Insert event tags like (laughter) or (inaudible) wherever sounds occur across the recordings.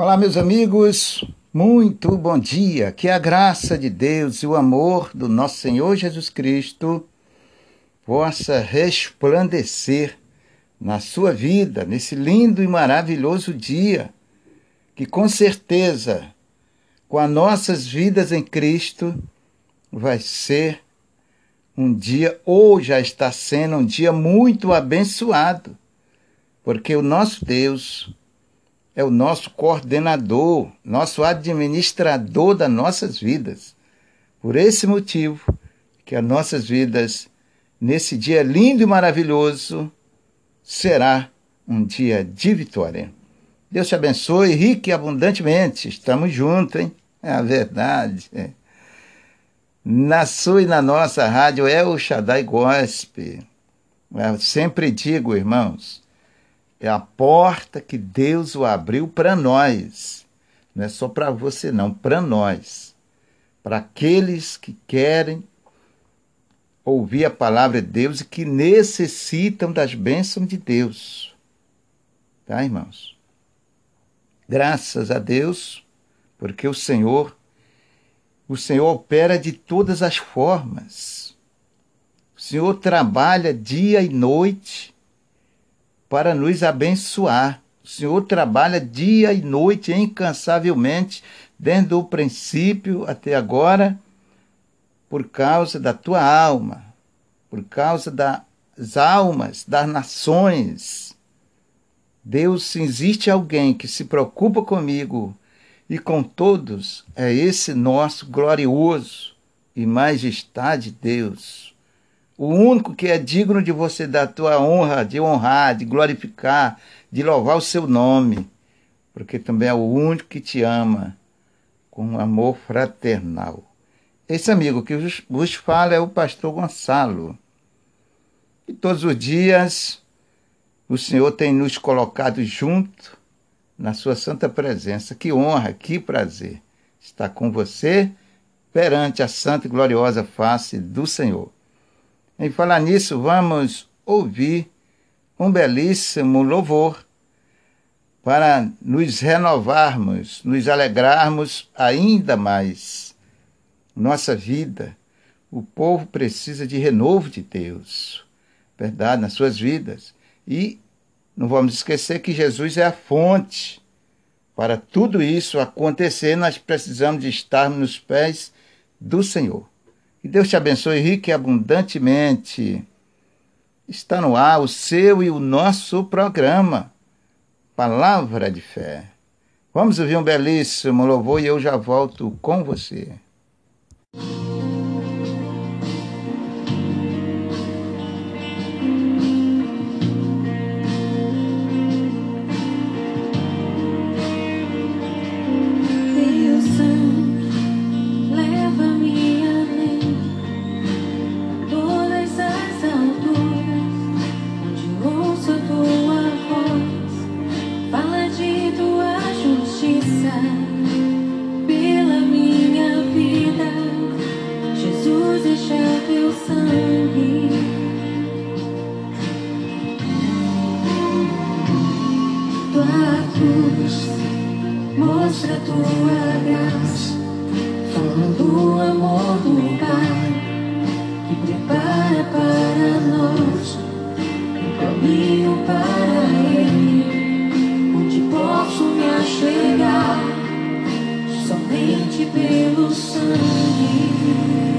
Olá, meus amigos, muito bom dia. Que a graça de Deus e o amor do nosso Senhor Jesus Cristo possa resplandecer na sua vida, nesse lindo e maravilhoso dia, que com certeza, com as nossas vidas em Cristo, vai ser um dia, ou já está sendo um dia muito abençoado, porque o nosso Deus é o nosso coordenador, nosso administrador das nossas vidas. Por esse motivo, que as nossas vidas, nesse dia lindo e maravilhoso, será um dia de vitória. Deus te abençoe rique e abundantemente. Estamos juntos, hein? É a verdade. Na sua e na nossa rádio é o Shaddai Gospel. Eu sempre digo, irmãos, é a porta que Deus o abriu para nós. Não é só para você, não, para nós. Para aqueles que querem ouvir a palavra de Deus e que necessitam das bênçãos de Deus. Tá, irmãos? Graças a Deus, porque o Senhor, o Senhor opera de todas as formas. O Senhor trabalha dia e noite para nos abençoar. O Senhor trabalha dia e noite incansavelmente, desde o princípio até agora, por causa da tua alma, por causa das almas das nações. Deus, se existe alguém que se preocupa comigo e com todos, é esse nosso glorioso e majestade Deus o único que é digno de você dar tua honra, de honrar, de glorificar, de louvar o seu nome, porque também é o único que te ama com um amor fraternal. Esse amigo que vos fala é o pastor Gonçalo. E todos os dias o Senhor tem nos colocado junto na sua santa presença. Que honra, que prazer estar com você perante a santa e gloriosa face do Senhor. Em falar nisso, vamos ouvir um belíssimo louvor para nos renovarmos, nos alegrarmos ainda mais. Nossa vida, o povo precisa de renovo de Deus, verdade, nas suas vidas. E não vamos esquecer que Jesus é a fonte. Para tudo isso acontecer, nós precisamos de estarmos nos pés do Senhor. Que Deus te abençoe rica e abundantemente. Está no ar o seu e o nosso programa, Palavra de Fé. Vamos ouvir um belíssimo louvor e eu já volto com você. cruz, mostra a tua graça, fala do amor do Pai, que prepara para nós um caminho para Ele, onde posso me achegar somente pelo sangue.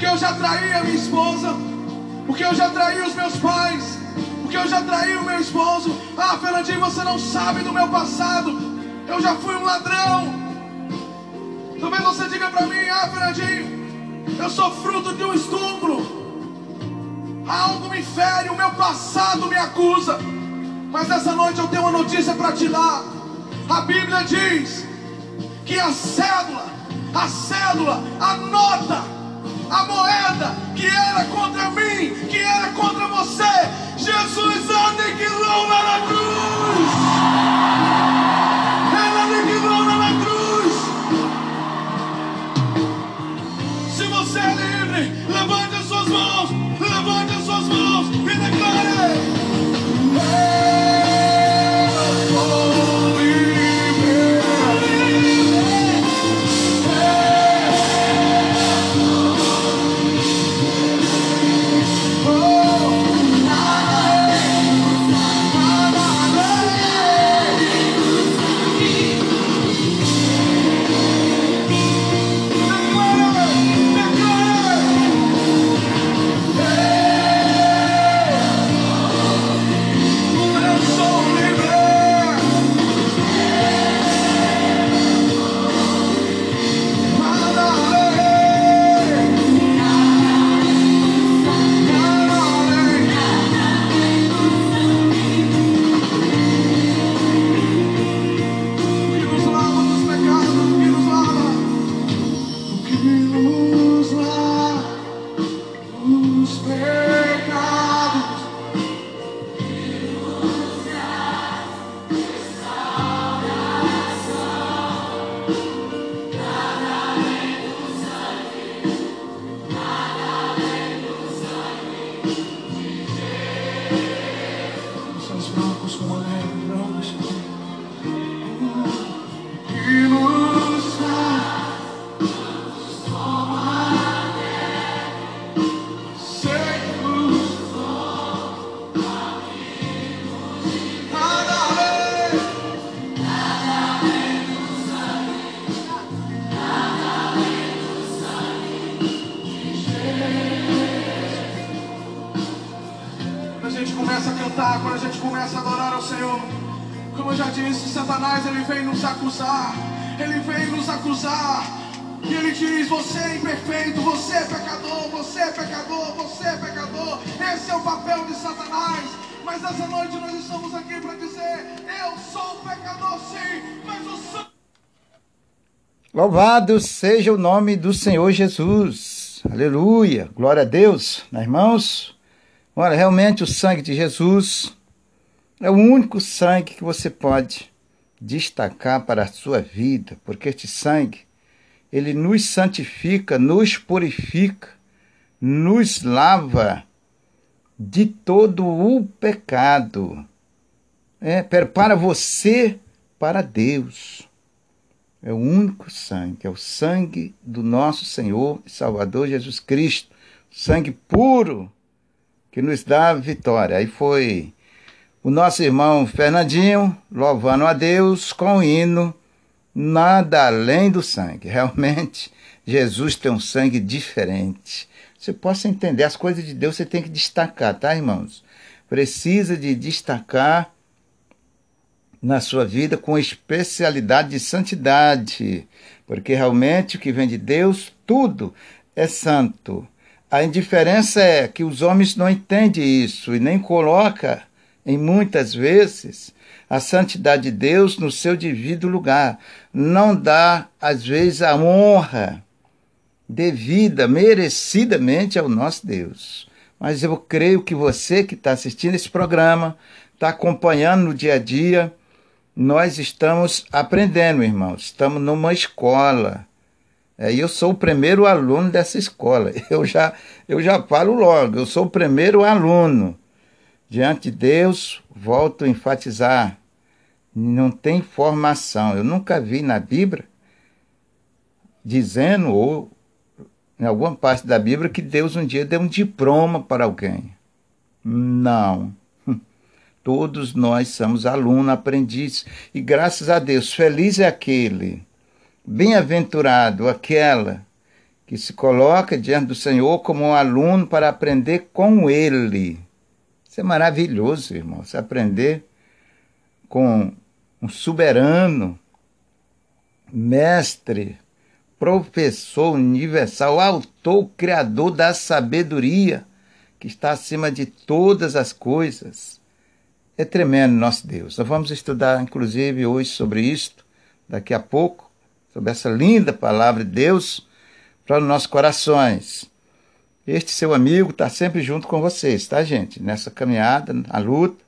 porque eu já traí a minha esposa, porque eu já traí os meus pais, porque eu já traí o meu esposo. Ah, Fernandinho, você não sabe do meu passado. Eu já fui um ladrão. Talvez você diga para mim, ah, Fernandinho, eu sou fruto de um estupro. Algo me fere, o meu passado me acusa. Mas nessa noite eu tenho uma notícia para te dar. A Bíblia diz que a cédula, a cédula, a nota a moeda que era contra mim, que era contra você, Jesus aniquilou lá na cruz. Ela aniquilou lá na cruz. Se você é livre, levante as suas mãos. Acusar. Ele vem nos acusar. E ele diz: Você é imperfeito, você é pecador, você é pecador, você é pecador. Esse é o papel de Satanás. Mas essa noite nós estamos aqui para dizer: Eu sou pecador, sim, mas o Senhor. Louvado seja o nome do Senhor Jesus. Aleluia. Glória a Deus, né, irmãos. Olha, realmente o sangue de Jesus é o único sangue que você pode destacar para a sua vida, porque este sangue ele nos santifica, nos purifica, nos lava de todo o pecado. É, prepara você para Deus. É o único sangue, é o sangue do nosso Senhor e Salvador Jesus Cristo, sangue puro que nos dá a vitória. Aí foi o nosso irmão Fernandinho louvando a Deus com o hino Nada além do sangue. Realmente, Jesus tem um sangue diferente. Você possa entender as coisas de Deus, você tem que destacar, tá, irmãos? Precisa de destacar na sua vida com especialidade de santidade, porque realmente o que vem de Deus, tudo é santo. A indiferença é que os homens não entendem isso e nem coloca em muitas vezes a santidade de Deus no seu devido lugar. Não dá, às vezes, a honra devida, merecidamente ao nosso Deus. Mas eu creio que você que está assistindo esse programa, está acompanhando no dia a dia, nós estamos aprendendo, irmãos. Estamos numa escola. É, eu sou o primeiro aluno dessa escola. (laughs) Eu já, eu já falo logo, eu sou o primeiro aluno. Diante de Deus, volto a enfatizar: não tem formação. Eu nunca vi na Bíblia dizendo, ou em alguma parte da Bíblia, que Deus um dia deu um diploma para alguém. Não. (laughs) Todos nós somos alunos, aprendizes, e graças a Deus, feliz é aquele, bem-aventurado aquela que se coloca diante do Senhor como um aluno para aprender com Ele. Isso é maravilhoso, irmão, se aprender com um soberano, mestre, professor universal, autor, criador da sabedoria, que está acima de todas as coisas é tremendo nosso Deus. Nós vamos estudar, inclusive, hoje sobre isto, daqui a pouco, sobre essa linda palavra de Deus para os nossos corações. Este seu amigo está sempre junto com vocês, tá, gente? Nessa caminhada, na luta,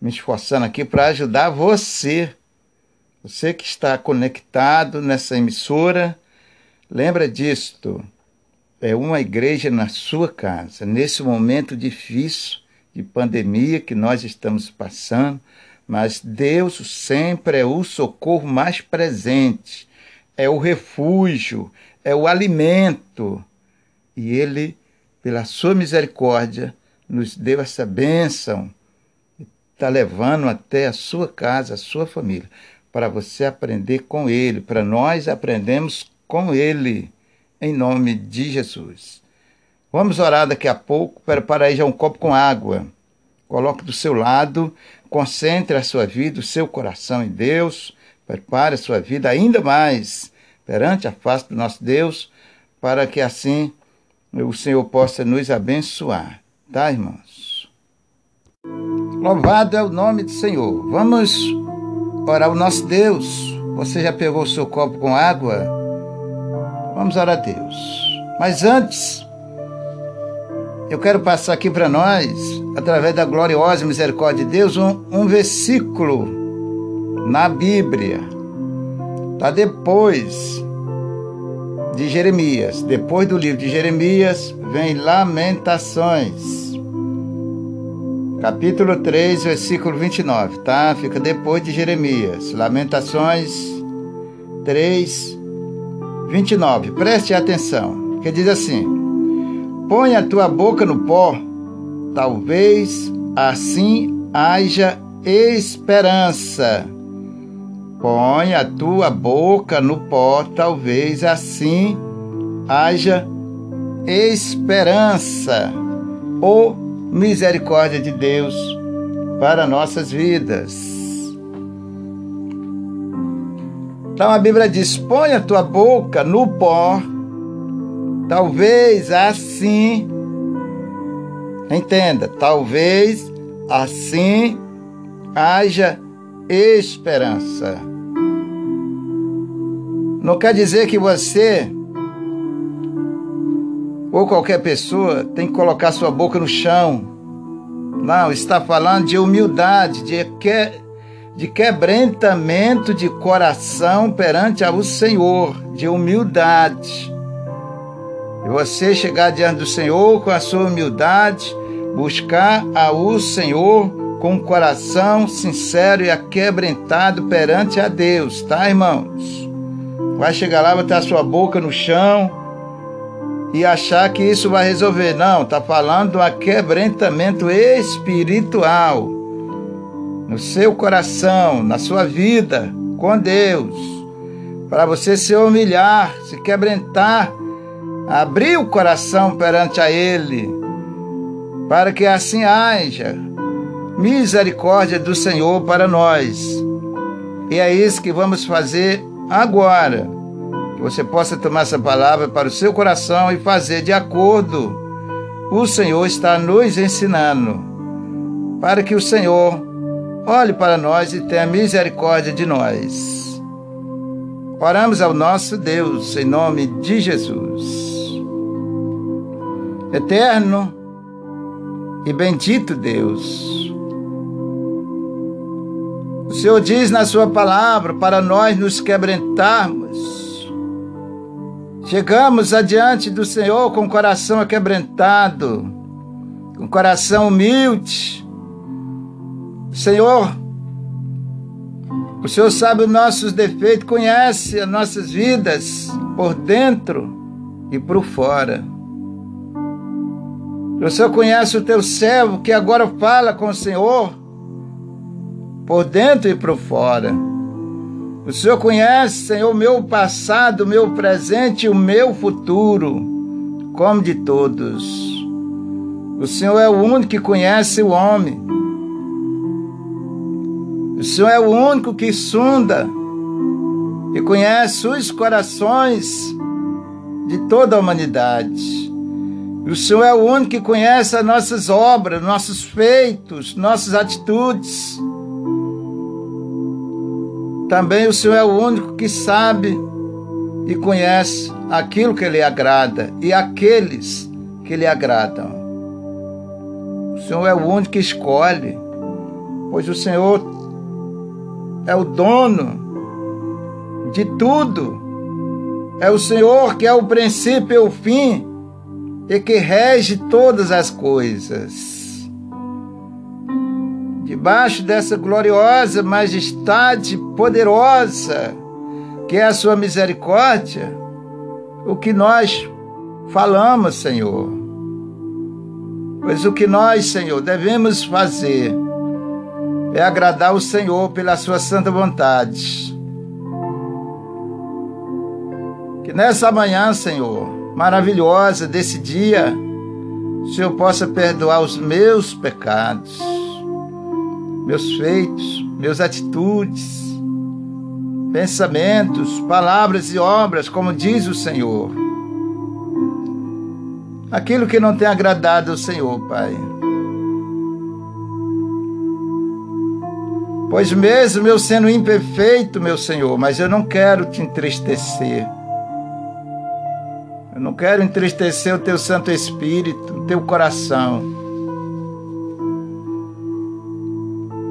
me esforçando aqui para ajudar você. Você que está conectado nessa emissora, lembra disto. É uma igreja na sua casa, nesse momento difícil de pandemia que nós estamos passando, mas Deus sempre é o socorro mais presente, é o refúgio, é o alimento. E Ele, pela sua misericórdia, nos deu essa bênção, está levando até a sua casa, a sua família, para você aprender com Ele, para nós aprendemos com Ele, em nome de Jesus. Vamos orar daqui a pouco. Prepara aí já um copo com água. Coloque do seu lado. Concentre a sua vida, o seu coração em Deus. Prepare a sua vida ainda mais perante a face do nosso Deus, para que assim o Senhor possa nos abençoar. Tá, irmãos? Louvado é o nome do Senhor. Vamos orar o nosso Deus. Você já pegou o seu copo com água? Vamos orar a Deus. Mas antes, eu quero passar aqui para nós, através da gloriosa misericórdia de Deus, um, um versículo na Bíblia. Está depois de Jeremias. Depois do livro de Jeremias, vem Lamentações. Capítulo 3, versículo 29, tá? Fica depois de Jeremias. Lamentações 3, 29. Preste atenção, que diz assim: Põe a tua boca no pó, talvez assim haja esperança. Põe a tua boca no pó, talvez assim haja esperança. Ou misericórdia de Deus para nossas vidas. Então a Bíblia diz: põe a tua boca no pó, talvez assim, entenda, talvez assim haja esperança. Não quer dizer que você ou qualquer pessoa tem que colocar sua boca no chão. Não, está falando de humildade, de, que, de quebrantamento de coração perante ao Senhor, de humildade. E você chegar diante do Senhor com a sua humildade, buscar ao Senhor com o coração sincero e aquebrantado perante a Deus, tá, irmãos? Vai chegar lá, botar sua boca no chão e achar que isso vai resolver. Não, tá falando do aquebrantamento espiritual no seu coração, na sua vida com Deus, para você se humilhar, se quebrantar, abrir o coração perante a Ele, para que assim haja misericórdia do Senhor para nós. E é isso que vamos fazer agora. Que você possa tomar essa palavra para o seu coração e fazer de acordo. O Senhor está nos ensinando para que o Senhor olhe para nós e tenha misericórdia de nós. Oramos ao nosso Deus em nome de Jesus. Eterno e bendito Deus, o Senhor diz na Sua palavra para nós nos quebrantarmos. Chegamos adiante do Senhor com o coração aquebrantado, com o coração humilde. Senhor, o Senhor sabe os nossos defeitos, conhece as nossas vidas por dentro e por fora. O Senhor conhece o teu servo que agora fala com o Senhor por dentro e por fora. O Senhor conhece, Senhor, o meu passado, o meu presente e o meu futuro, como de todos. O Senhor é o único que conhece o homem. O Senhor é o único que sonda e conhece os corações de toda a humanidade. O Senhor é o único que conhece as nossas obras, nossos feitos, nossas atitudes. Também o Senhor é o único que sabe e conhece aquilo que lhe agrada e aqueles que lhe agradam. O Senhor é o único que escolhe, pois o Senhor é o dono de tudo. É o Senhor que é o princípio e o fim e que rege todas as coisas debaixo dessa gloriosa majestade poderosa, que é a sua misericórdia, o que nós falamos, Senhor. Pois o que nós, Senhor, devemos fazer é agradar o Senhor pela sua santa vontade. Que nessa manhã, Senhor, maravilhosa desse dia, o Senhor possa perdoar os meus pecados meus feitos, meus atitudes, pensamentos, palavras e obras, como diz o Senhor. Aquilo que não tem agradado ao Senhor, Pai. Pois mesmo eu sendo imperfeito, meu Senhor, mas eu não quero te entristecer. Eu não quero entristecer o teu Santo Espírito, o teu coração.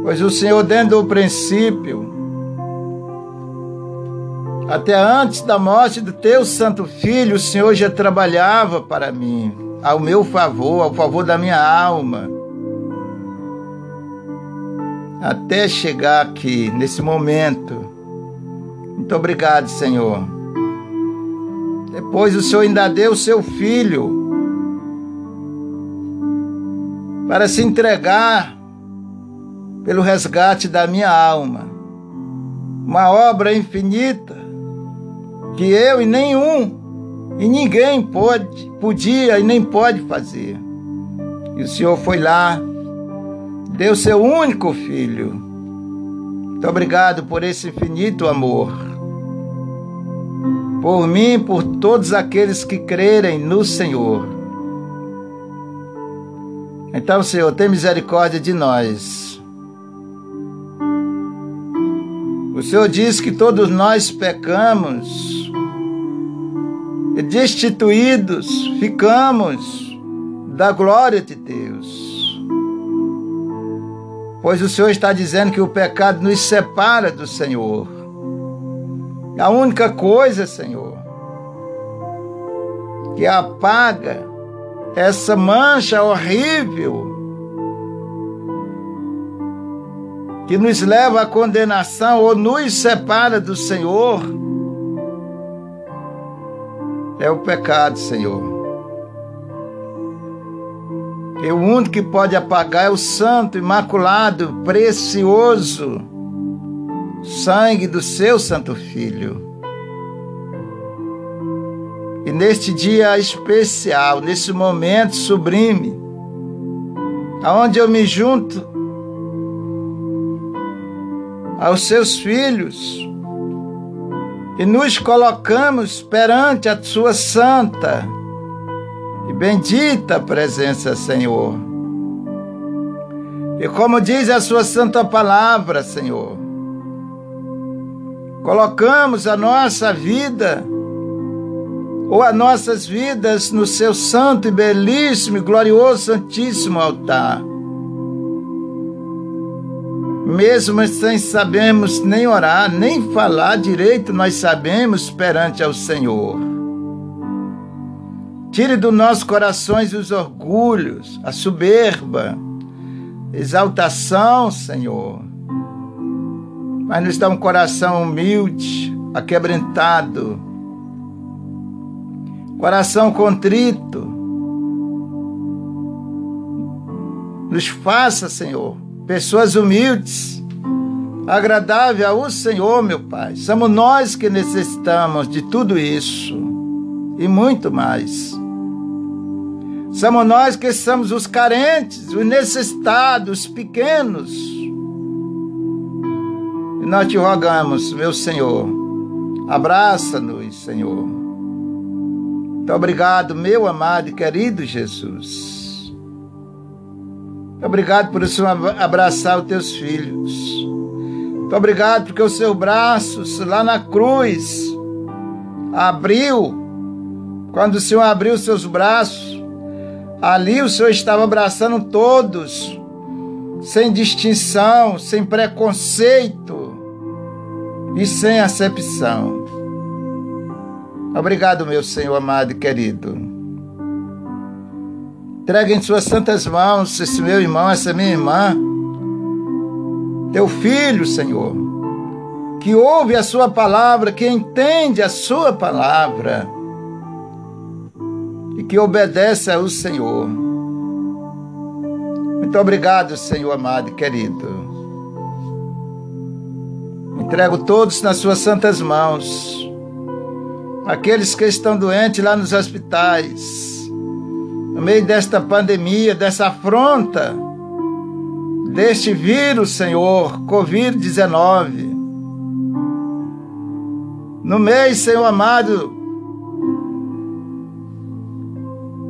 Pois o Senhor, dentro do princípio, até antes da morte do teu santo filho, o Senhor já trabalhava para mim, ao meu favor, ao favor da minha alma. Até chegar aqui, nesse momento. Muito obrigado, Senhor. Depois o Senhor ainda deu o seu filho para se entregar pelo resgate da minha alma. Uma obra infinita que eu e nenhum e ninguém pode, podia e nem pode fazer. E o Senhor foi lá, deu seu único filho. Muito obrigado por esse infinito amor. Por mim, por todos aqueles que crerem no Senhor. Então, Senhor, tem misericórdia de nós. O Senhor diz que todos nós pecamos e destituídos ficamos da glória de Deus. Pois o Senhor está dizendo que o pecado nos separa do Senhor. A única coisa, Senhor, que apaga essa mancha horrível que nos leva à condenação ou nos separa do Senhor é o pecado, Senhor. E o único que pode apagar é o santo, imaculado, precioso sangue do seu Santo Filho. E neste dia especial, nesse momento sublime, aonde eu me junto aos seus filhos e nos colocamos perante a sua santa e bendita presença, Senhor. E como diz a sua santa palavra, Senhor, colocamos a nossa vida ou as nossas vidas no seu santo e belíssimo e glorioso santíssimo altar. Mesmo sem sabermos nem orar, nem falar direito, nós sabemos perante ao Senhor. Tire dos nossos corações os orgulhos, a soberba, exaltação, Senhor. Mas nos dá um coração humilde, aquebrantado, coração contrito. Nos faça, Senhor, pessoas humildes, agradável ao Senhor, meu Pai. Somos nós que necessitamos de tudo isso e muito mais. Somos nós que somos os carentes, os necessitados, os pequenos. E nós te rogamos, meu Senhor, abraça-nos, Senhor. Muito obrigado, meu amado e querido Jesus. Obrigado por o Senhor abraçar os teus filhos. Muito obrigado porque o seu braço lá na cruz abriu. Quando o Senhor abriu os seus braços, Ali o Senhor estava abraçando todos, sem distinção, sem preconceito e sem acepção. Obrigado, meu Senhor amado e querido. Entregue em suas santas mãos esse meu irmão, essa minha irmã, teu filho, Senhor, que ouve a sua palavra, que entende a sua palavra e que obedece ao Senhor. Muito obrigado, Senhor amado e querido. Entrego todos nas suas santas mãos. Aqueles que estão doentes lá nos hospitais, no meio desta pandemia, dessa afronta, deste vírus, Senhor, Covid-19. No meio, Senhor amado,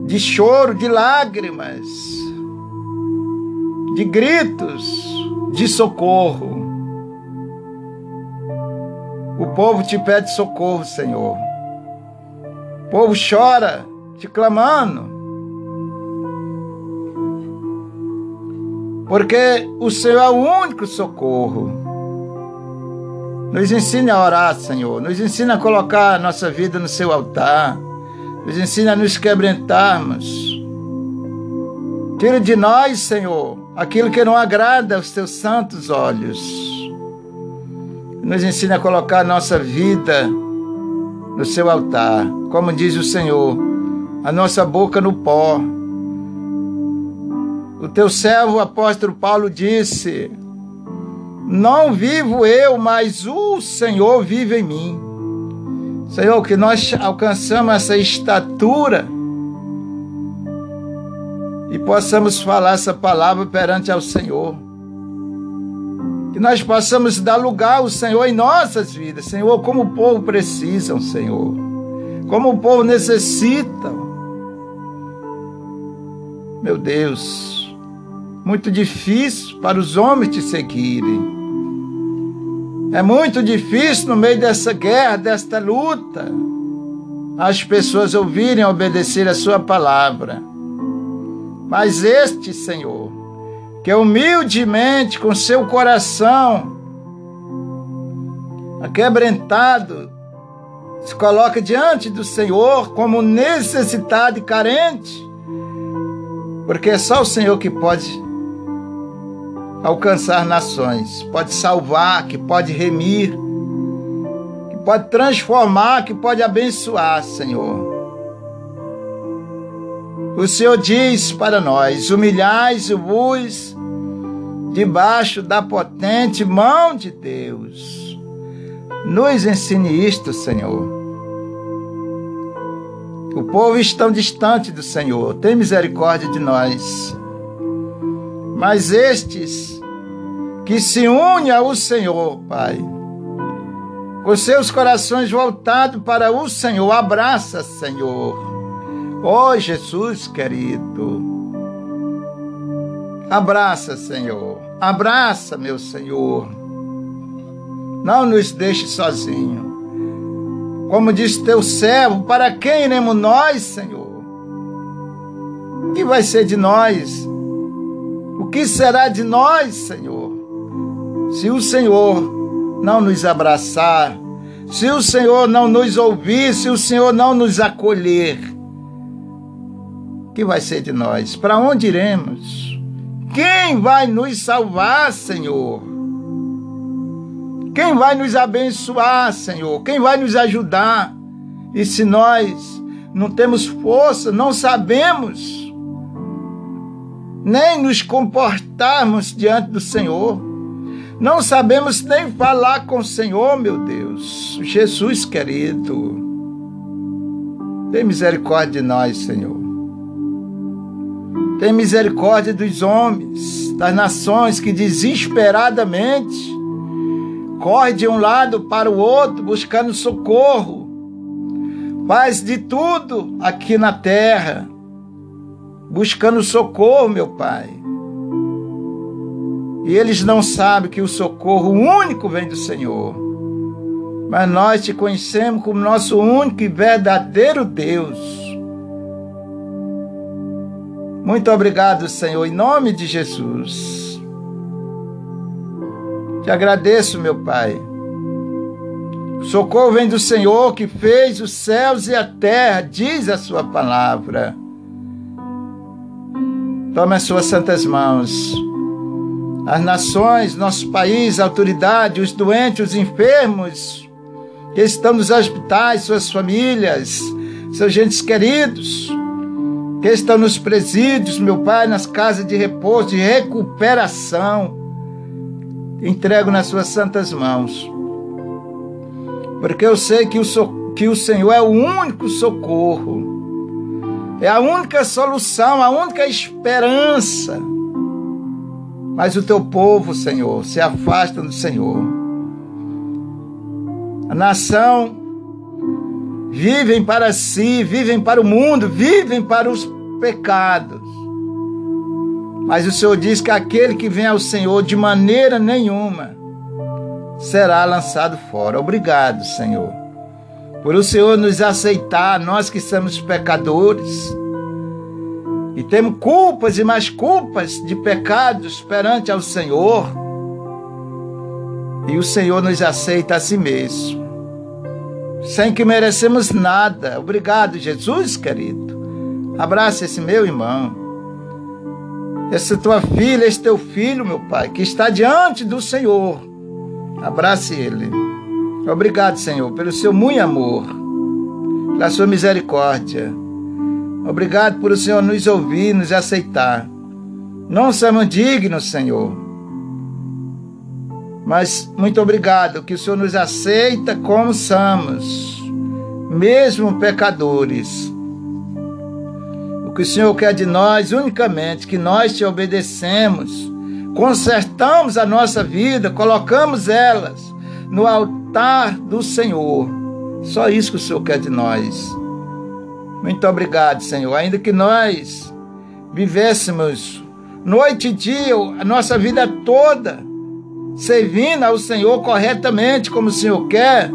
de choro, de lágrimas, de gritos de socorro. O povo te pede socorro, Senhor. O povo chora, te clamando. Porque o Senhor é o único socorro. Nos ensine a orar, Senhor. Nos ensine a colocar a nossa vida no seu altar. Nos ensina a nos quebrantarmos. Tira de nós, Senhor, aquilo que não agrada aos teus santos olhos. Nos ensina a colocar a nossa vida no seu altar. Como diz o Senhor, a nossa boca no pó. O teu servo, o apóstolo Paulo, disse: Não vivo eu, mas o Senhor vive em mim. Senhor, que nós alcançamos essa estatura e possamos falar essa palavra perante ao Senhor. Que nós possamos dar lugar ao Senhor em nossas vidas, Senhor, como o povo precisa, Senhor. Como o povo necessita. Meu Deus, muito difícil para os homens te seguirem. É muito difícil no meio dessa guerra, desta luta, as pessoas ouvirem obedecer a sua palavra. Mas este Senhor, que humildemente, com seu coração aquebrantado, se coloca diante do Senhor como necessitado e carente, porque é só o Senhor que pode alcançar nações, pode salvar, que pode remir, que pode transformar, que pode abençoar, Senhor. O Senhor diz para nós: humilhais-vos debaixo da potente mão de Deus. Nos ensine isto, Senhor. O povo está distante do Senhor, tem misericórdia de nós. Mas estes que se unem ao Senhor, Pai, com seus corações voltados para o Senhor, abraça, Senhor. Oh, Jesus querido, abraça, Senhor, abraça, meu Senhor. Não nos deixe sozinhos. Como diz teu servo, para quem iremos nós, Senhor? O que vai ser de nós? O que será de nós, Senhor? Se o Senhor não nos abraçar, se o Senhor não nos ouvir, se o Senhor não nos acolher, que vai ser de nós? Para onde iremos? Quem vai nos salvar, Senhor? Quem vai nos abençoar, Senhor? Quem vai nos ajudar? E se nós não temos força, não sabemos nem nos comportarmos diante do Senhor. Não sabemos nem falar com o Senhor, meu Deus. Jesus querido, tem misericórdia de nós, Senhor. Tem misericórdia dos homens, das nações que desesperadamente correm de um lado para o outro buscando socorro. Faz de tudo aqui na terra buscando socorro, meu Pai. E eles não sabem que o socorro único vem do Senhor. Mas nós te conhecemos como nosso único e verdadeiro Deus. Muito obrigado, Senhor, em nome de Jesus. Te agradeço, meu Pai. O socorro vem do Senhor que fez os céus e a terra, diz a sua palavra. Tome as suas santas mãos. As nações, nosso país, a autoridade, os doentes, os enfermos, que estão nos hospitais, suas famílias, seus gentes queridos, que estão nos presídios, meu Pai, nas casas de repouso, de recuperação. Entrego nas suas santas mãos. Porque eu sei que o, so que o Senhor é o único socorro é a única solução, a única esperança. Mas o teu povo, Senhor, se afasta do Senhor. A nação vivem para si, vivem para o mundo, vivem para os pecados. Mas o Senhor diz que aquele que vem ao Senhor de maneira nenhuma será lançado fora. Obrigado, Senhor por o Senhor nos aceitar, nós que somos pecadores, e temos culpas e mais culpas de pecados perante ao Senhor, e o Senhor nos aceita a si mesmo, sem que merecemos nada. Obrigado, Jesus querido. Abraça esse meu irmão, essa tua filha, esse teu filho, meu Pai, que está diante do Senhor. Abrace ele. Obrigado, Senhor, pelo seu muito amor, pela sua misericórdia. Obrigado por o Senhor nos ouvir, nos aceitar. Não somos dignos, Senhor. Mas muito obrigado que o Senhor nos aceita como somos, mesmo pecadores. O que o Senhor quer de nós unicamente que nós te obedecemos, consertamos a nossa vida, colocamos elas no altar do Senhor. Só isso que o Senhor quer de nós. Muito obrigado, Senhor. Ainda que nós vivêssemos noite e dia, a nossa vida toda, servindo ao Senhor corretamente como o Senhor quer,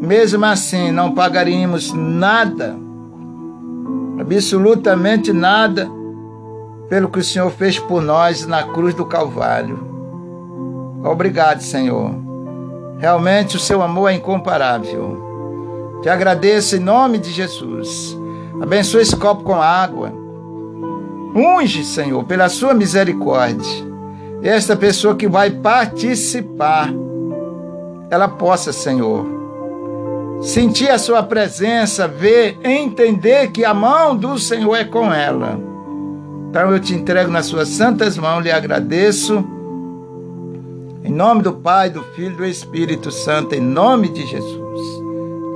mesmo assim não pagaríamos nada, absolutamente nada, pelo que o Senhor fez por nós na cruz do Calvário. Obrigado, Senhor. Realmente o seu amor é incomparável. Te agradeço em nome de Jesus. Abençoe esse copo com água. Unge, Senhor, pela sua misericórdia. Esta pessoa que vai participar, ela possa, Senhor, sentir a sua presença, ver, entender que a mão do Senhor é com ela. Então eu te entrego nas suas santas mãos, lhe agradeço. Em nome do Pai, do Filho e do Espírito Santo, em nome de Jesus.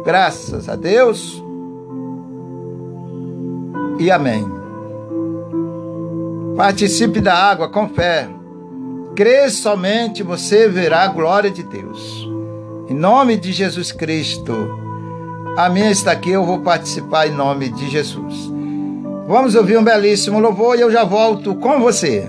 Graças a Deus. E amém. Participe da água com fé. Crê somente, você verá a glória de Deus. Em nome de Jesus Cristo. A minha está aqui, eu vou participar em nome de Jesus. Vamos ouvir um belíssimo louvor e eu já volto com você.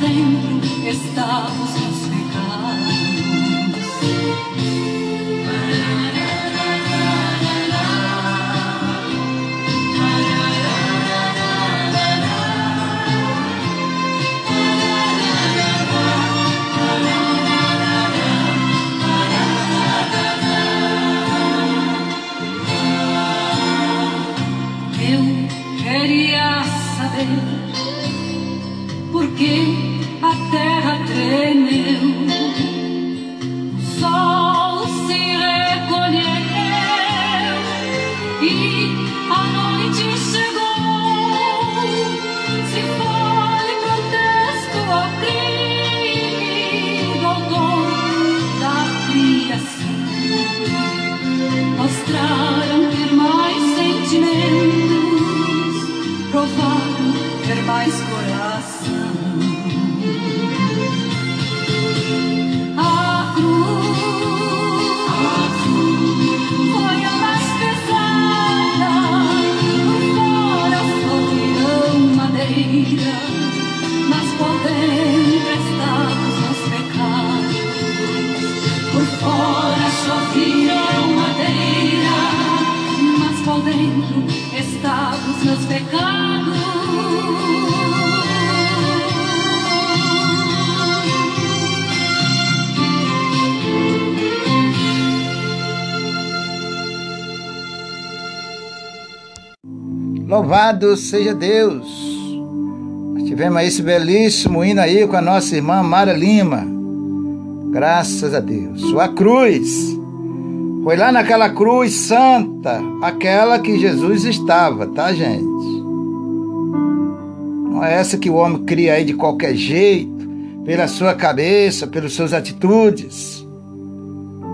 foi proteger. Os meus pecados. Louvado seja Deus! Nós tivemos esse belíssimo hino aí com a nossa irmã Mara Lima. Graças a Deus. A cruz. Foi lá naquela cruz santa, aquela que Jesus estava, tá, gente? Não é essa que o homem cria aí de qualquer jeito, pela sua cabeça, pelas suas atitudes.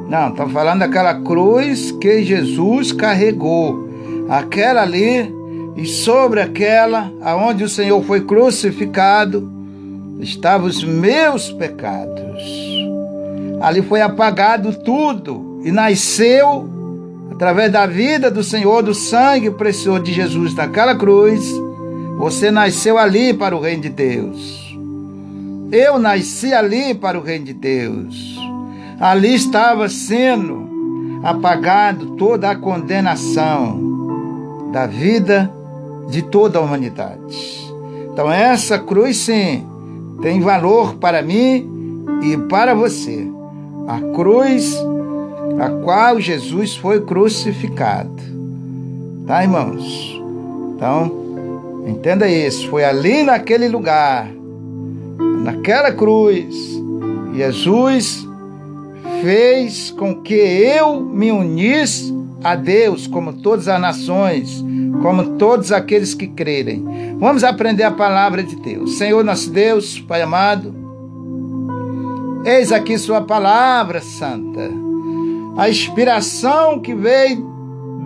Não, estamos falando daquela cruz que Jesus carregou. Aquela ali e sobre aquela aonde o Senhor foi crucificado estavam os meus pecados. Ali foi apagado tudo e nasceu através da vida do Senhor, do sangue precioso de Jesus naquela cruz. Você nasceu ali para o reino de Deus. Eu nasci ali para o reino de Deus. Ali estava sendo apagado toda a condenação da vida de toda a humanidade. Então, essa cruz, sim, tem valor para mim e para você. A cruz a qual Jesus foi crucificado. Tá, irmãos? Então, entenda isso. Foi ali naquele lugar, naquela cruz, Jesus fez com que eu me unisse a Deus, como todas as nações, como todos aqueles que crerem. Vamos aprender a palavra de Deus. Senhor nosso Deus, Pai amado, eis aqui Sua palavra santa, a inspiração que veio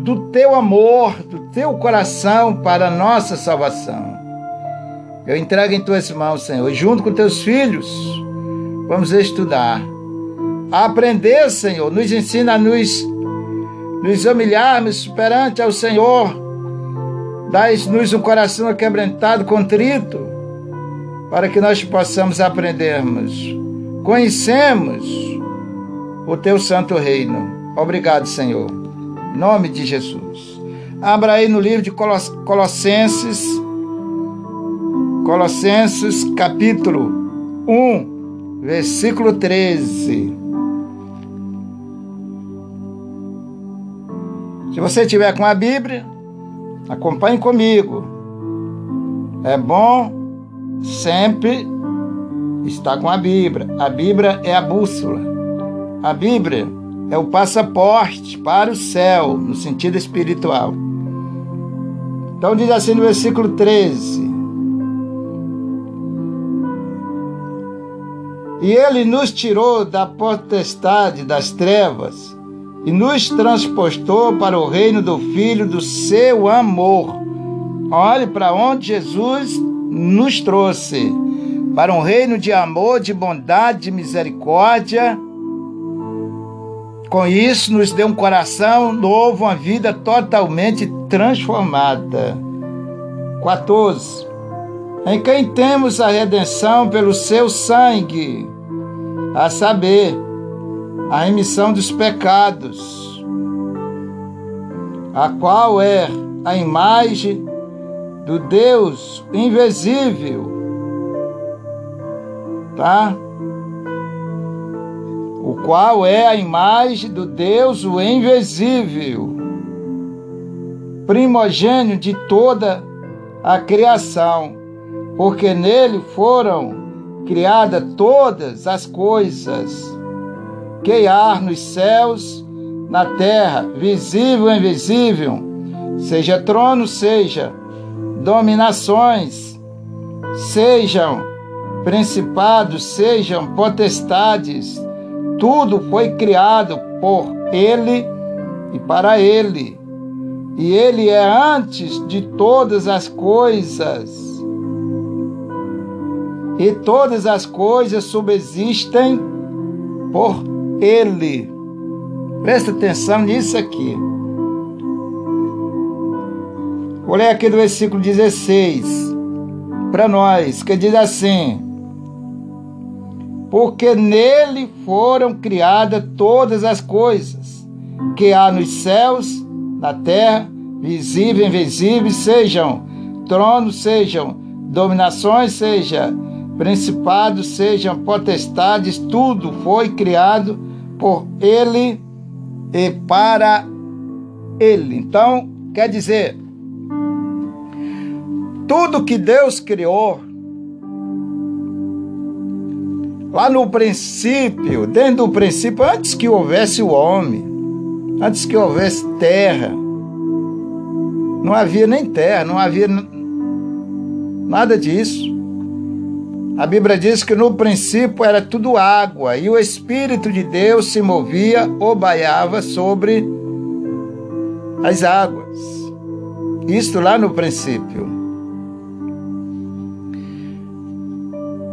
do Teu amor, do Teu coração para a nossa salvação. Eu entrego em Tuas mãos, Senhor, junto com Teus filhos, vamos estudar, aprender, Senhor, nos ensina a nos nos humilharmos perante ao Senhor, dai-nos um coração quebrantado, contrito, para que nós possamos aprendermos, conhecemos o teu santo reino. Obrigado, Senhor. Em nome de Jesus. Abra aí no livro de Colossenses, Colossenses capítulo 1, versículo 13. Se você tiver com a Bíblia, acompanhe comigo. É bom sempre estar com a Bíblia. A Bíblia é a bússola. A Bíblia é o passaporte para o céu, no sentido espiritual. Então diz assim no versículo 13. E ele nos tirou da potestade das trevas e nos transportou para o reino do Filho do seu amor. Olhe para onde Jesus nos trouxe para um reino de amor, de bondade, de misericórdia. Com isso, nos deu um coração novo, uma vida totalmente transformada. 14. Em quem temos a redenção pelo seu sangue, a saber, a remissão dos pecados, a qual é a imagem do Deus invisível, tá? O qual é a imagem do Deus o invisível, primogênio de toda a criação, porque nele foram criadas todas as coisas que há nos céus, na terra, visível e invisível, seja trono, seja dominações, sejam principados, sejam potestades, tudo foi criado por Ele e para Ele. E Ele é antes de todas as coisas, e todas as coisas subsistem por Ele. Presta atenção nisso aqui. Vou ler aqui do versículo 16 para nós, que diz assim: Porque nele foram criadas todas as coisas que há nos céus, na terra, visíveis e invisíveis, sejam tronos, sejam dominações, sejam principados, sejam potestades, tudo foi criado por ele e para ele. Então, quer dizer, tudo que Deus criou, lá no princípio, dentro do princípio, antes que houvesse o homem, antes que houvesse terra, não havia nem terra, não havia nada disso. A Bíblia diz que no princípio era tudo água e o Espírito de Deus se movia ou baiava sobre as águas. Isto lá no princípio.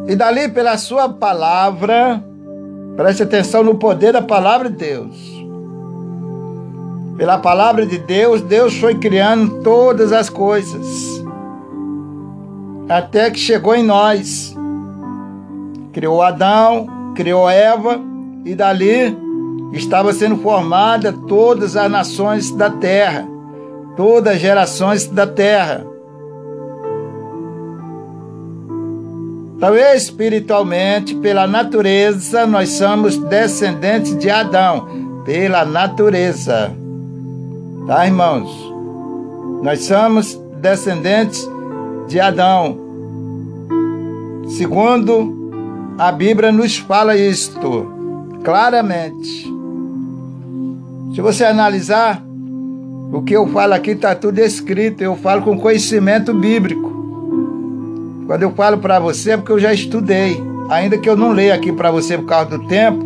E dali, pela sua palavra, preste atenção no poder da palavra de Deus. Pela palavra de Deus, Deus foi criando todas as coisas. Até que chegou em nós. Criou Adão, criou Eva, e dali estava sendo formada todas as nações da terra, todas as gerações da terra. Então, espiritualmente, pela natureza, nós somos descendentes de Adão, pela natureza. Tá, irmãos? Nós somos descendentes de Adão. Segundo a Bíblia nos fala isto claramente. Se você analisar, o que eu falo aqui está tudo escrito, eu falo com conhecimento bíblico. Quando eu falo para você é porque eu já estudei, ainda que eu não leia aqui para você por causa do tempo,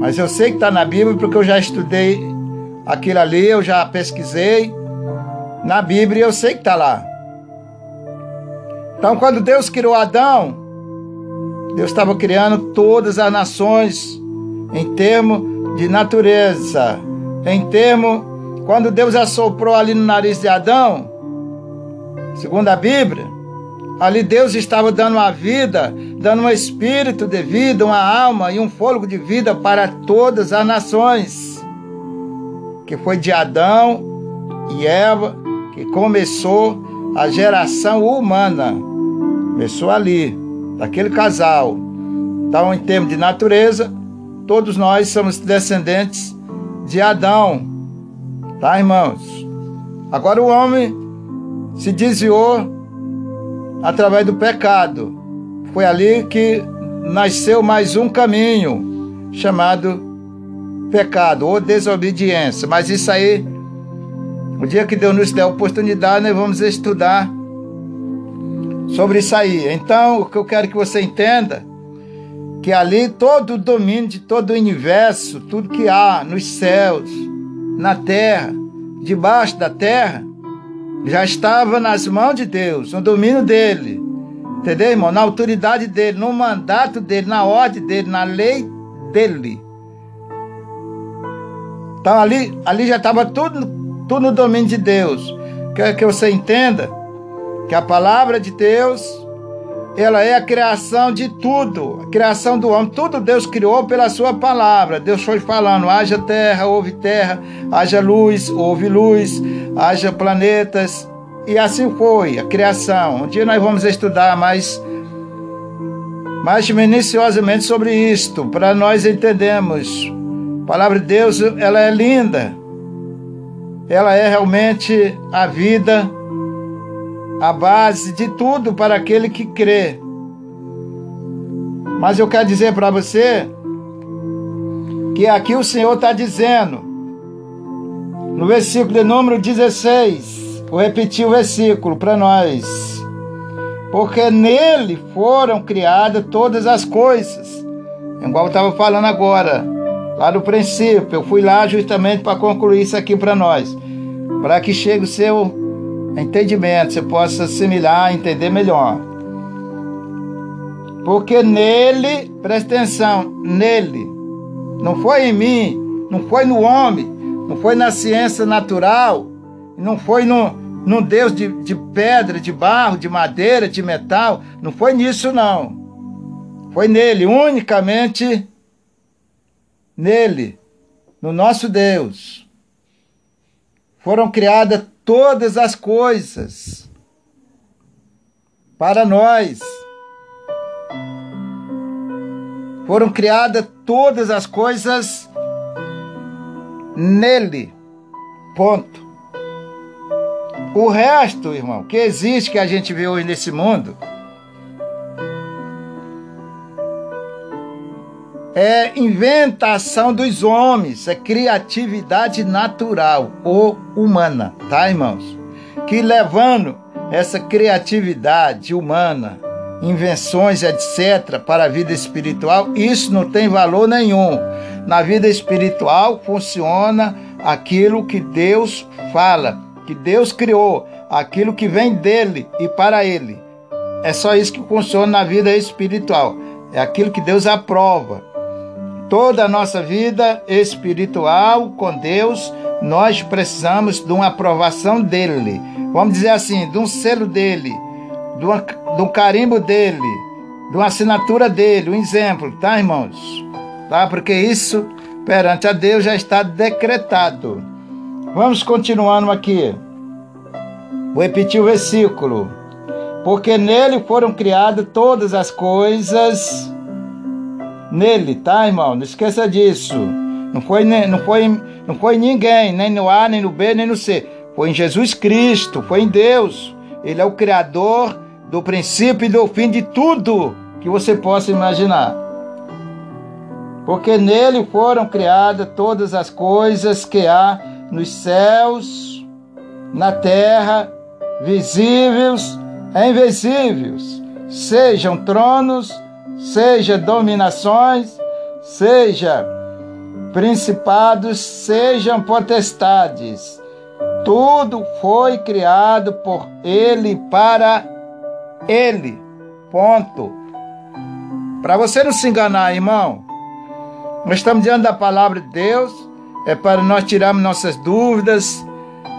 mas eu sei que está na Bíblia porque eu já estudei aquilo ali, eu já pesquisei na Bíblia eu sei que está lá. Então, quando Deus criou Adão, Deus estava criando todas as nações em termos de natureza, em termos quando Deus assoprou ali no nariz de Adão, segundo a Bíblia, Ali Deus estava dando uma vida, dando um espírito de vida, uma alma e um fôlego de vida para todas as nações. Que foi de Adão e Eva que começou a geração humana. Começou ali, daquele casal. Então, em termos de natureza, todos nós somos descendentes de Adão. Tá, irmãos? Agora o homem se desviou através do pecado. Foi ali que nasceu mais um caminho chamado pecado ou desobediência. Mas isso aí, o dia que Deus nos der oportunidade, nós vamos estudar sobre isso aí. Então, o que eu quero que você entenda que ali todo o domínio de todo o universo, tudo que há nos céus, na terra, debaixo da terra, já estava nas mãos de Deus, no domínio dele. Entendeu, irmão? Na autoridade dele, no mandato dele, na ordem dele, na lei dele. Então ali, ali já estava tudo, tudo no domínio de Deus. Quero que você entenda que a palavra de Deus ela é a criação de tudo, a criação do homem. Tudo Deus criou pela sua palavra. Deus foi falando: haja terra, houve terra, haja luz, houve luz, haja planetas. E assim foi a criação. Um dia nós vamos estudar mais, mais minuciosamente sobre isto, para nós entendermos. A palavra de Deus, ela é linda. Ela é realmente a vida a base de tudo para aquele que crê. Mas eu quero dizer para você que aqui o Senhor está dizendo, no versículo de número 16, vou repetir o versículo para nós. Porque nele foram criadas todas as coisas. Igual eu estava falando agora, lá no princípio. Eu fui lá justamente para concluir isso aqui para nós. Para que chegue o seu entendimento, você possa assimilar, entender melhor. Porque nele, presta atenção, nele, não foi em mim, não foi no homem, não foi na ciência natural, não foi no, no Deus de, de pedra, de barro, de madeira, de metal, não foi nisso não. Foi nele, unicamente nele, no nosso Deus. Foram criadas todas as coisas para nós. Foram criadas todas as coisas nele. Ponto. O resto, irmão, que existe que a gente vê hoje nesse mundo, é inventação dos homens, é criatividade natural ou humana, tá, irmãos? Que levando essa criatividade humana, invenções, etc., para a vida espiritual, isso não tem valor nenhum. Na vida espiritual funciona aquilo que Deus fala, que Deus criou, aquilo que vem dele e para ele. É só isso que funciona na vida espiritual. É aquilo que Deus aprova. Toda a nossa vida espiritual com Deus, nós precisamos de uma aprovação dele. Vamos dizer assim, de um selo dele, de, uma, de um carimbo dele, de uma assinatura dele, um exemplo, tá, irmãos? Tá? Porque isso perante a Deus já está decretado. Vamos continuando aqui. Vou repetir o versículo. Porque nele foram criadas todas as coisas nele, tá, irmão? Não esqueça disso. Não foi, não foi, não foi ninguém, nem no A, nem no B, nem no C. Foi em Jesus Cristo, foi em Deus. Ele é o Criador do princípio e do fim de tudo que você possa imaginar. Porque nele foram criadas todas as coisas que há nos céus, na terra, visíveis e invisíveis, sejam tronos, seja dominações, seja principados, sejam potestades. Tudo foi criado por Ele para Ele. Ponto. Para você não se enganar, irmão, nós estamos diante da palavra de Deus, é para nós tirarmos nossas dúvidas,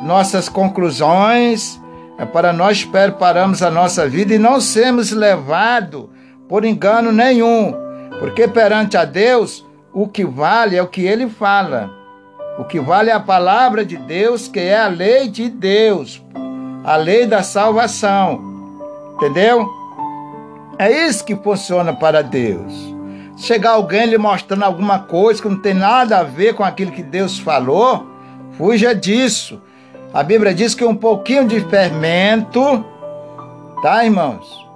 nossas conclusões, é para nós prepararmos a nossa vida e não sermos levados por engano nenhum, porque perante a Deus o que vale é o que ele fala. O que vale é a palavra de Deus, que é a lei de Deus, a lei da salvação. Entendeu? É isso que funciona para Deus. Chegar alguém lhe mostrando alguma coisa que não tem nada a ver com aquilo que Deus falou, fuja disso. A Bíblia diz que um pouquinho de fermento, tá, irmãos?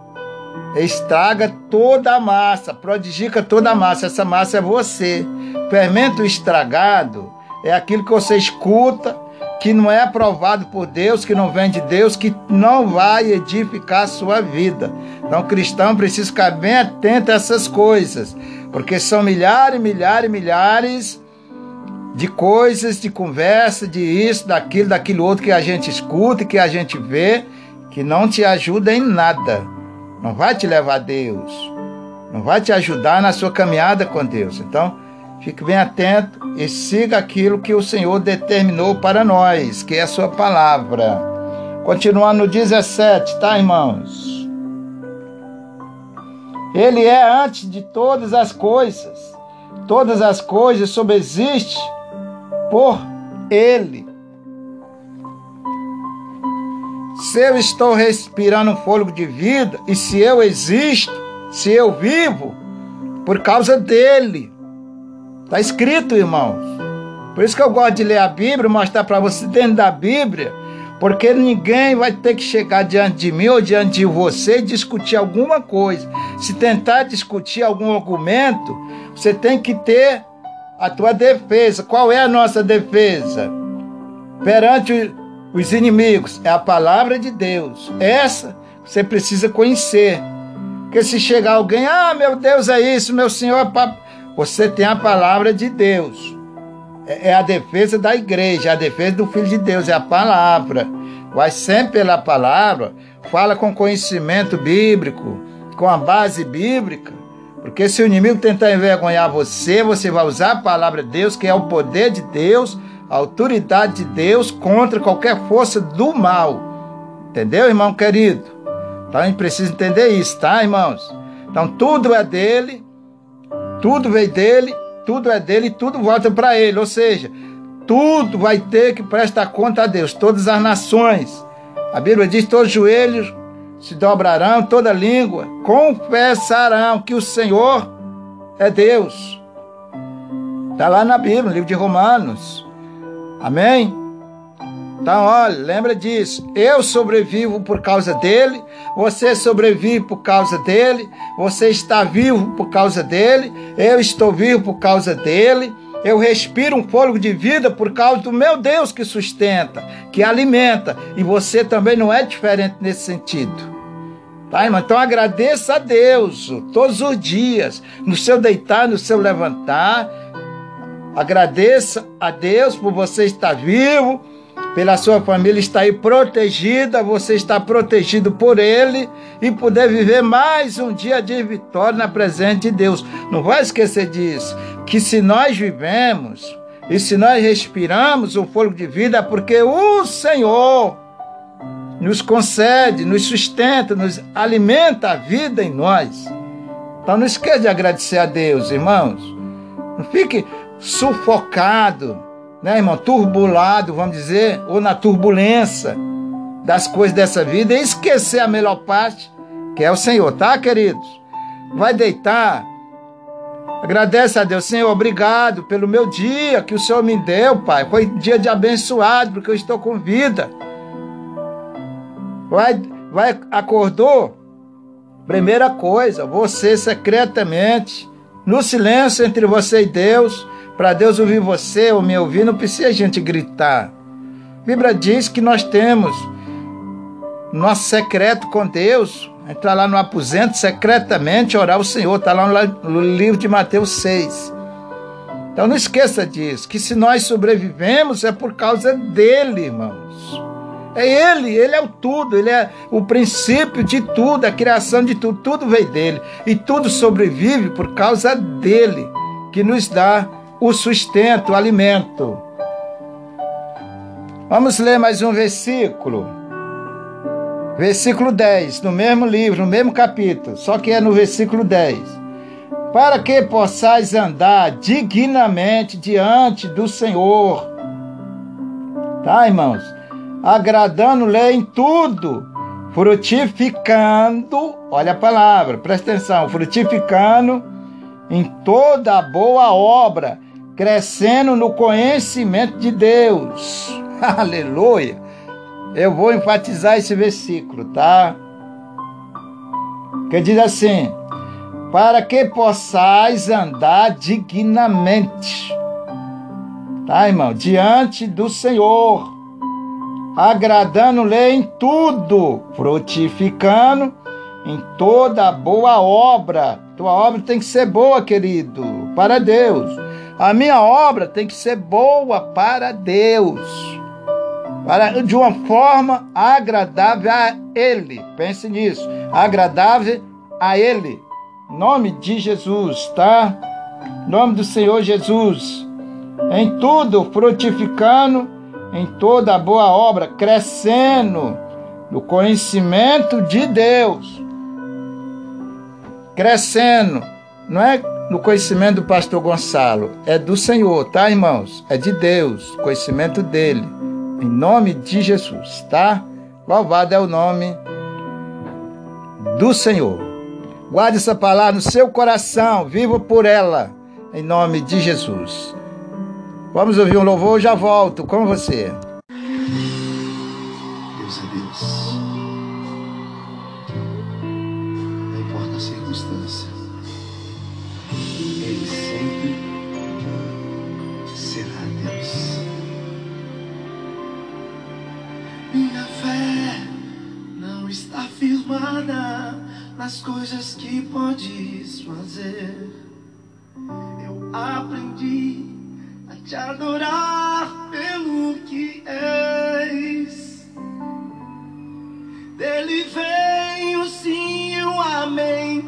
Estraga toda a massa, prodigica toda a massa. Essa massa é você. Fermento estragado é aquilo que você escuta, que não é aprovado por Deus, que não vem de Deus, que não vai edificar a sua vida. Então, cristão precisa ficar bem atento a essas coisas, porque são milhares, milhares, milhares de coisas, de conversa, de isso, daquilo, daquilo outro que a gente escuta e que a gente vê, que não te ajuda em nada não vai te levar a Deus, não vai te ajudar na sua caminhada com Deus. Então, fique bem atento e siga aquilo que o Senhor determinou para nós, que é a sua palavra. Continuando no 17, tá, irmãos? Ele é antes de todas as coisas. Todas as coisas subsistem por ele. Se eu estou respirando fôlego de vida e se eu existo, se eu vivo, por causa dele. Está escrito, irmãos. Por isso que eu gosto de ler a Bíblia, mostrar para você dentro da Bíblia, porque ninguém vai ter que chegar diante de mim ou diante de você e discutir alguma coisa. Se tentar discutir algum argumento, você tem que ter a tua defesa. Qual é a nossa defesa? Perante os inimigos, é a palavra de Deus. Essa você precisa conhecer. Porque se chegar alguém, ah, meu Deus, é isso, meu Senhor, é você tem a palavra de Deus. É, é a defesa da igreja, é a defesa do Filho de Deus, é a palavra. Vai sempre pela palavra, fala com conhecimento bíblico, com a base bíblica. Porque se o inimigo tentar envergonhar você, você vai usar a palavra de Deus, que é o poder de Deus, a autoridade de Deus contra qualquer força do mal. Entendeu, irmão querido? Então a gente precisa entender isso, tá, irmãos? Então tudo é dele, tudo veio dele, tudo é dele e tudo volta para ele. Ou seja, tudo vai ter que prestar conta a Deus, todas as nações. A Bíblia diz: todos os joelhos se dobrarão, toda língua confessarão que o Senhor é Deus. Está lá na Bíblia, no livro de Romanos. Amém? Então, olha, lembra disso. Eu sobrevivo por causa dele, você sobrevive por causa dele, você está vivo por causa dele, eu estou vivo por causa dele. Eu respiro um fôlego de vida por causa do meu Deus que sustenta, que alimenta. E você também não é diferente nesse sentido. Tá, irmão? Então agradeça a Deus todos os dias, no seu deitar, no seu levantar. Agradeça a Deus por você estar vivo, pela sua família estar aí protegida, você está protegido por Ele e poder viver mais um dia de vitória na presença de Deus. Não vai esquecer disso, que se nós vivemos e se nós respiramos o fôlego de vida é porque o Senhor nos concede, nos sustenta, nos alimenta a vida em nós. Então não esqueça de agradecer a Deus, irmãos. Não fique sufocado né, irmão, turbulado, vamos dizer, ou na turbulência das coisas dessa vida e esquecer a melhor parte, que é o Senhor, tá, queridos? Vai deitar. Agradece a Deus, Senhor, obrigado pelo meu dia que o Senhor me deu, Pai. Foi dia de abençoado, porque eu estou com vida. Vai, vai, acordou? Primeira coisa, você secretamente, no silêncio entre você e Deus, para Deus ouvir você ou me ouvir, não precisa a gente gritar. A Bíblia diz que nós temos nosso secreto com Deus, entrar lá no aposento secretamente, orar ao Senhor, está lá no livro de Mateus 6. Então não esqueça disso, que se nós sobrevivemos é por causa dele, irmãos. É ele, ele é o tudo, ele é o princípio de tudo, a criação de tudo, tudo veio dele. E tudo sobrevive por causa dele, que nos dá o sustento, o alimento. Vamos ler mais um versículo. Versículo 10, no mesmo livro, no mesmo capítulo, só que é no versículo 10. Para que possais andar dignamente diante do Senhor. Tá, irmãos? Agradando-lhe em tudo, frutificando, olha a palavra, presta atenção, frutificando em toda boa obra crescendo no conhecimento de Deus. (laughs) Aleluia! Eu vou enfatizar esse versículo, tá? Que diz assim: para que possais andar dignamente, tá, irmão? Diante do Senhor, agradando-lhe em tudo, frutificando em toda boa obra. Tua obra tem que ser boa, querido, para Deus a minha obra tem que ser boa para Deus, para, de uma forma agradável a Ele. Pense nisso, agradável a Ele. Nome de Jesus, tá? Nome do Senhor Jesus. Em tudo frutificando, em toda boa obra, crescendo no conhecimento de Deus. Crescendo, não é no conhecimento do pastor Gonçalo. É do Senhor, tá, irmãos? É de Deus, conhecimento dele. Em nome de Jesus, tá? Louvado é o nome do Senhor. Guarde essa palavra no seu coração, viva por ela, em nome de Jesus. Vamos ouvir um louvor, já volto com você. Coisas que podes fazer. Eu aprendi a te adorar pelo que és. Dele vem o sim, o amém.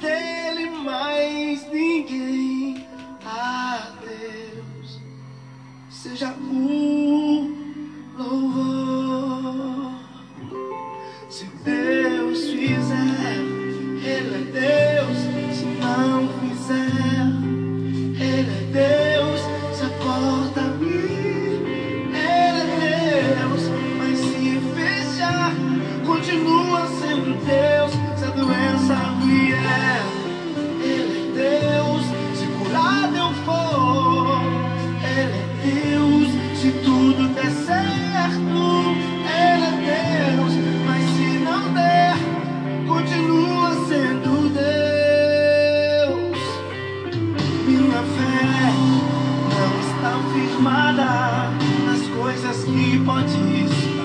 dele mais ninguém. A Deus seja o louvor. Firmada nas coisas que podes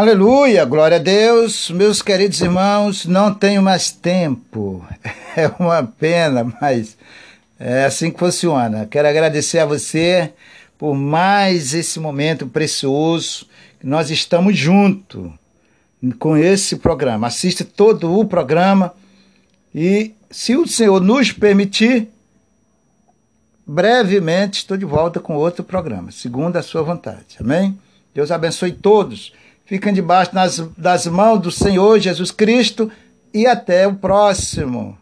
Aleluia, glória a Deus. Meus queridos irmãos, não tenho mais tempo. (laughs) É uma pena, mas é assim que funciona. Quero agradecer a você por mais esse momento precioso que nós estamos juntos com esse programa. Assista todo o programa e, se o Senhor nos permitir, brevemente estou de volta com outro programa, segundo a sua vontade. Amém? Deus abençoe todos. Fiquem debaixo das, das mãos do Senhor Jesus Cristo e até o próximo.